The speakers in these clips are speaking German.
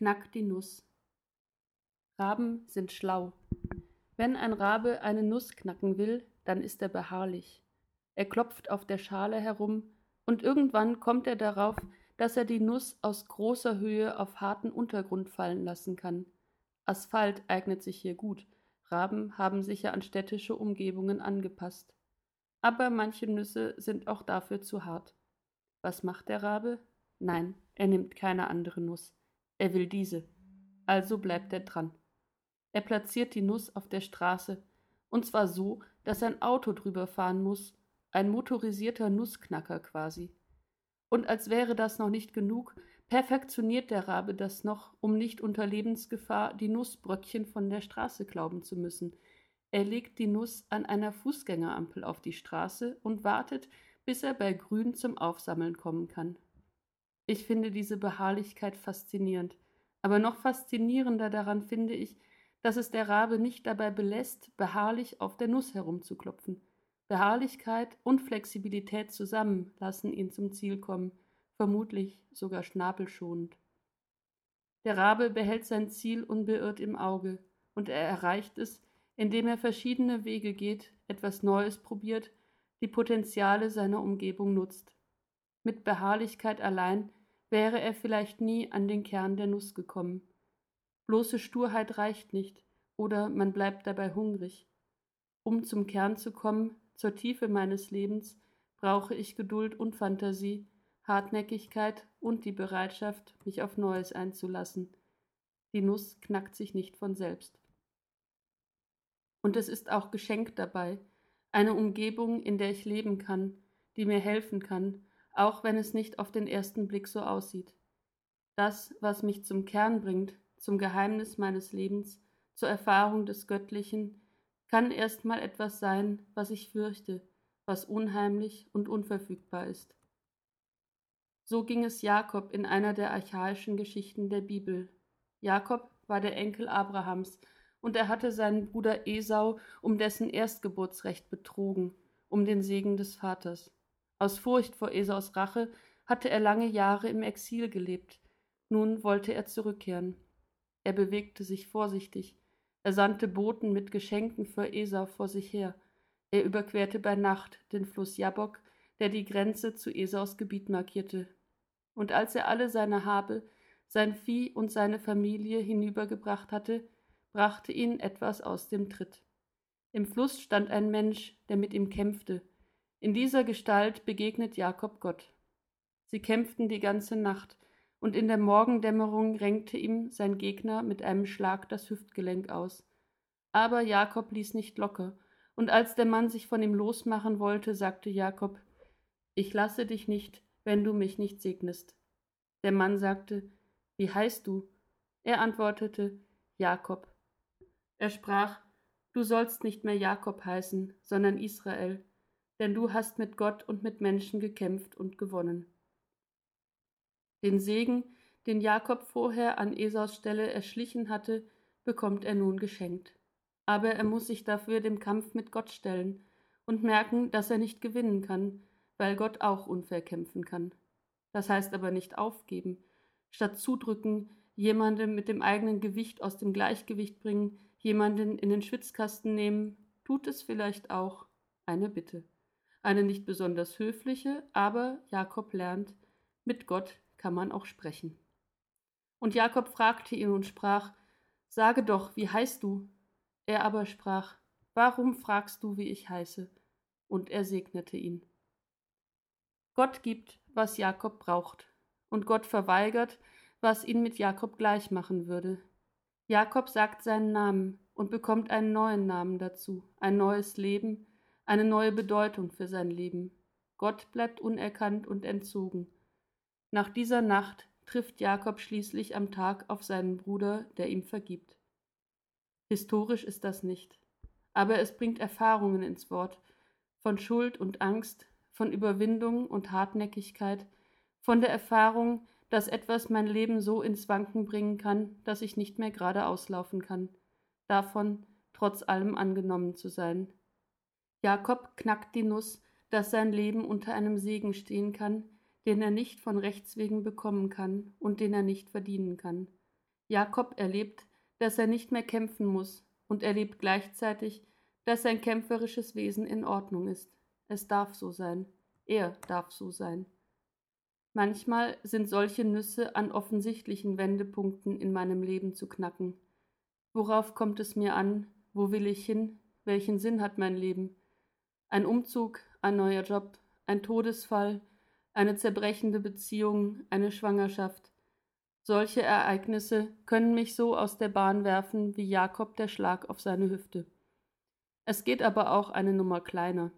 knackt die Nuss. Raben sind schlau. Wenn ein Rabe eine Nuss knacken will, dann ist er beharrlich. Er klopft auf der Schale herum, und irgendwann kommt er darauf, dass er die Nuss aus großer Höhe auf harten Untergrund fallen lassen kann. Asphalt eignet sich hier gut. Raben haben sich ja an städtische Umgebungen angepasst. Aber manche Nüsse sind auch dafür zu hart. Was macht der Rabe? Nein, er nimmt keine andere Nuss. Er will diese. Also bleibt er dran. Er platziert die Nuss auf der Straße, und zwar so, dass ein Auto drüber fahren muss, ein motorisierter Nussknacker quasi. Und als wäre das noch nicht genug, perfektioniert der Rabe das noch, um nicht unter Lebensgefahr die Nussbröckchen von der Straße glauben zu müssen. Er legt die Nuss an einer Fußgängerampel auf die Straße und wartet, bis er bei Grün zum Aufsammeln kommen kann. Ich finde diese Beharrlichkeit faszinierend, aber noch faszinierender daran finde ich, dass es der Rabe nicht dabei belässt, beharrlich auf der Nuss herumzuklopfen. Beharrlichkeit und Flexibilität zusammen lassen ihn zum Ziel kommen, vermutlich sogar schnabelschonend. Der Rabe behält sein Ziel unbeirrt im Auge, und er erreicht es, indem er verschiedene Wege geht, etwas Neues probiert, die Potenziale seiner Umgebung nutzt. Mit Beharrlichkeit allein wäre er vielleicht nie an den Kern der Nuss gekommen. Bloße Sturheit reicht nicht, oder man bleibt dabei hungrig. Um zum Kern zu kommen, zur Tiefe meines Lebens, brauche ich Geduld und Fantasie, Hartnäckigkeit und die Bereitschaft, mich auf Neues einzulassen. Die Nuss knackt sich nicht von selbst. Und es ist auch geschenkt dabei, eine Umgebung, in der ich leben kann, die mir helfen kann, auch wenn es nicht auf den ersten Blick so aussieht. Das, was mich zum Kern bringt, zum Geheimnis meines Lebens, zur Erfahrung des Göttlichen, kann erst mal etwas sein, was ich fürchte, was unheimlich und unverfügbar ist. So ging es Jakob in einer der archaischen Geschichten der Bibel. Jakob war der Enkel Abrahams, und er hatte seinen Bruder Esau um dessen Erstgeburtsrecht betrogen, um den Segen des Vaters. Aus Furcht vor Esaus Rache hatte er lange Jahre im Exil gelebt, nun wollte er zurückkehren. Er bewegte sich vorsichtig, er sandte Boten mit Geschenken für Esau vor sich her, er überquerte bei Nacht den Fluss Jabok, der die Grenze zu Esaus Gebiet markierte. Und als er alle seine Habe, sein Vieh und seine Familie hinübergebracht hatte, brachte ihn etwas aus dem Tritt. Im Fluss stand ein Mensch, der mit ihm kämpfte. In dieser Gestalt begegnet Jakob Gott. Sie kämpften die ganze Nacht, und in der Morgendämmerung renkte ihm sein Gegner mit einem Schlag das Hüftgelenk aus. Aber Jakob ließ nicht locker, und als der Mann sich von ihm losmachen wollte, sagte Jakob Ich lasse dich nicht, wenn du mich nicht segnest. Der Mann sagte Wie heißt du? Er antwortete Jakob. Er sprach, Du sollst nicht mehr Jakob heißen, sondern Israel, denn du hast mit Gott und mit Menschen gekämpft und gewonnen. Den Segen, den Jakob vorher an Esaus Stelle erschlichen hatte, bekommt er nun geschenkt. Aber er muss sich dafür dem Kampf mit Gott stellen und merken, dass er nicht gewinnen kann, weil Gott auch unfair kämpfen kann. Das heißt aber nicht aufgeben, statt zudrücken, jemandem mit dem eigenen Gewicht aus dem Gleichgewicht bringen, jemanden in den Schwitzkasten nehmen, tut es vielleicht auch eine Bitte. Eine nicht besonders höfliche, aber Jakob lernt, mit Gott kann man auch sprechen. Und Jakob fragte ihn und sprach, Sage doch, wie heißt du? Er aber sprach, Warum fragst du, wie ich heiße? Und er segnete ihn. Gott gibt, was Jakob braucht, und Gott verweigert, was ihn mit Jakob gleich machen würde. Jakob sagt seinen Namen und bekommt einen neuen Namen dazu, ein neues Leben, eine neue Bedeutung für sein Leben. Gott bleibt unerkannt und entzogen. Nach dieser Nacht trifft Jakob schließlich am Tag auf seinen Bruder, der ihm vergibt. Historisch ist das nicht, aber es bringt Erfahrungen ins Wort, von Schuld und Angst, von Überwindung und Hartnäckigkeit, von der Erfahrung, dass etwas mein Leben so ins Wanken bringen kann, dass ich nicht mehr geradeaus laufen kann, davon trotz allem angenommen zu sein. Jakob knackt die Nuss, dass sein Leben unter einem Segen stehen kann, den er nicht von Rechts wegen bekommen kann und den er nicht verdienen kann. Jakob erlebt, dass er nicht mehr kämpfen muss und erlebt gleichzeitig, dass sein kämpferisches Wesen in Ordnung ist. Es darf so sein. Er darf so sein. Manchmal sind solche Nüsse an offensichtlichen Wendepunkten in meinem Leben zu knacken. Worauf kommt es mir an? Wo will ich hin? Welchen Sinn hat mein Leben? Ein Umzug, ein neuer Job, ein Todesfall, eine zerbrechende Beziehung, eine Schwangerschaft. Solche Ereignisse können mich so aus der Bahn werfen wie Jakob der Schlag auf seine Hüfte. Es geht aber auch eine Nummer kleiner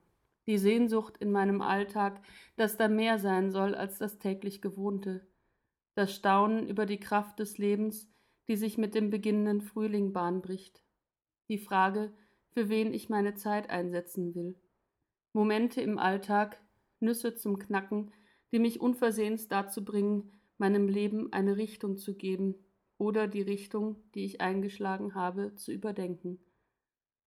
die Sehnsucht in meinem Alltag, dass da mehr sein soll als das täglich Gewohnte, das Staunen über die Kraft des Lebens, die sich mit dem beginnenden Frühling Bahn bricht, die Frage, für wen ich meine Zeit einsetzen will, Momente im Alltag, Nüsse zum Knacken, die mich unversehens dazu bringen, meinem Leben eine Richtung zu geben oder die Richtung, die ich eingeschlagen habe, zu überdenken.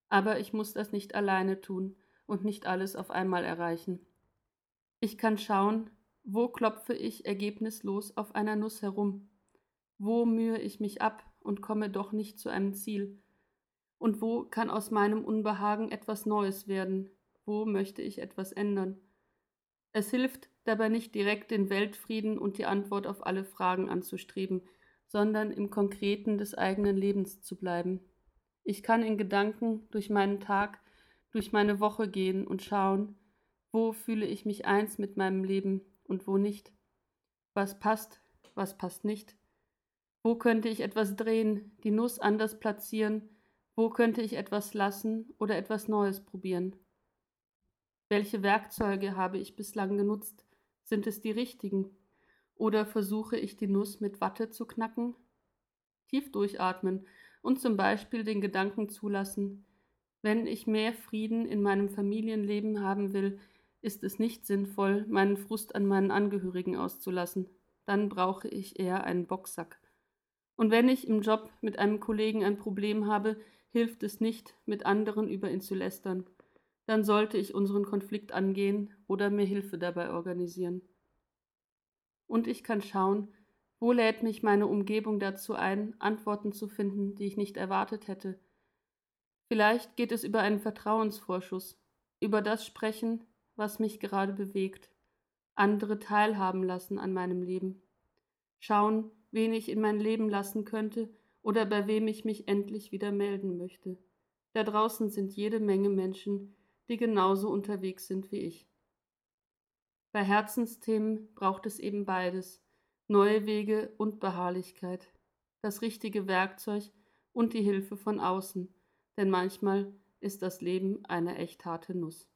Aber ich muss das nicht alleine tun, und nicht alles auf einmal erreichen. Ich kann schauen, wo klopfe ich ergebnislos auf einer Nuss herum, wo mühe ich mich ab und komme doch nicht zu einem Ziel, und wo kann aus meinem Unbehagen etwas Neues werden, wo möchte ich etwas ändern. Es hilft dabei nicht direkt den Weltfrieden und die Antwort auf alle Fragen anzustreben, sondern im Konkreten des eigenen Lebens zu bleiben. Ich kann in Gedanken durch meinen Tag durch meine Woche gehen und schauen, wo fühle ich mich eins mit meinem Leben und wo nicht. Was passt, was passt nicht. Wo könnte ich etwas drehen, die Nuss anders platzieren, wo könnte ich etwas lassen oder etwas Neues probieren. Welche Werkzeuge habe ich bislang genutzt? Sind es die richtigen? Oder versuche ich die Nuss mit Watte zu knacken? Tief durchatmen und zum Beispiel den Gedanken zulassen, wenn ich mehr Frieden in meinem Familienleben haben will, ist es nicht sinnvoll, meinen Frust an meinen Angehörigen auszulassen. Dann brauche ich eher einen Boxsack. Und wenn ich im Job mit einem Kollegen ein Problem habe, hilft es nicht, mit anderen über ihn zu lästern. Dann sollte ich unseren Konflikt angehen oder mir Hilfe dabei organisieren. Und ich kann schauen, wo lädt mich meine Umgebung dazu ein, Antworten zu finden, die ich nicht erwartet hätte, Vielleicht geht es über einen Vertrauensvorschuss, über das sprechen, was mich gerade bewegt, andere teilhaben lassen an meinem Leben, schauen, wen ich in mein Leben lassen könnte oder bei wem ich mich endlich wieder melden möchte. Da draußen sind jede Menge Menschen, die genauso unterwegs sind wie ich. Bei Herzensthemen braucht es eben beides, neue Wege und Beharrlichkeit, das richtige Werkzeug und die Hilfe von außen, denn manchmal ist das Leben eine echt harte Nuss.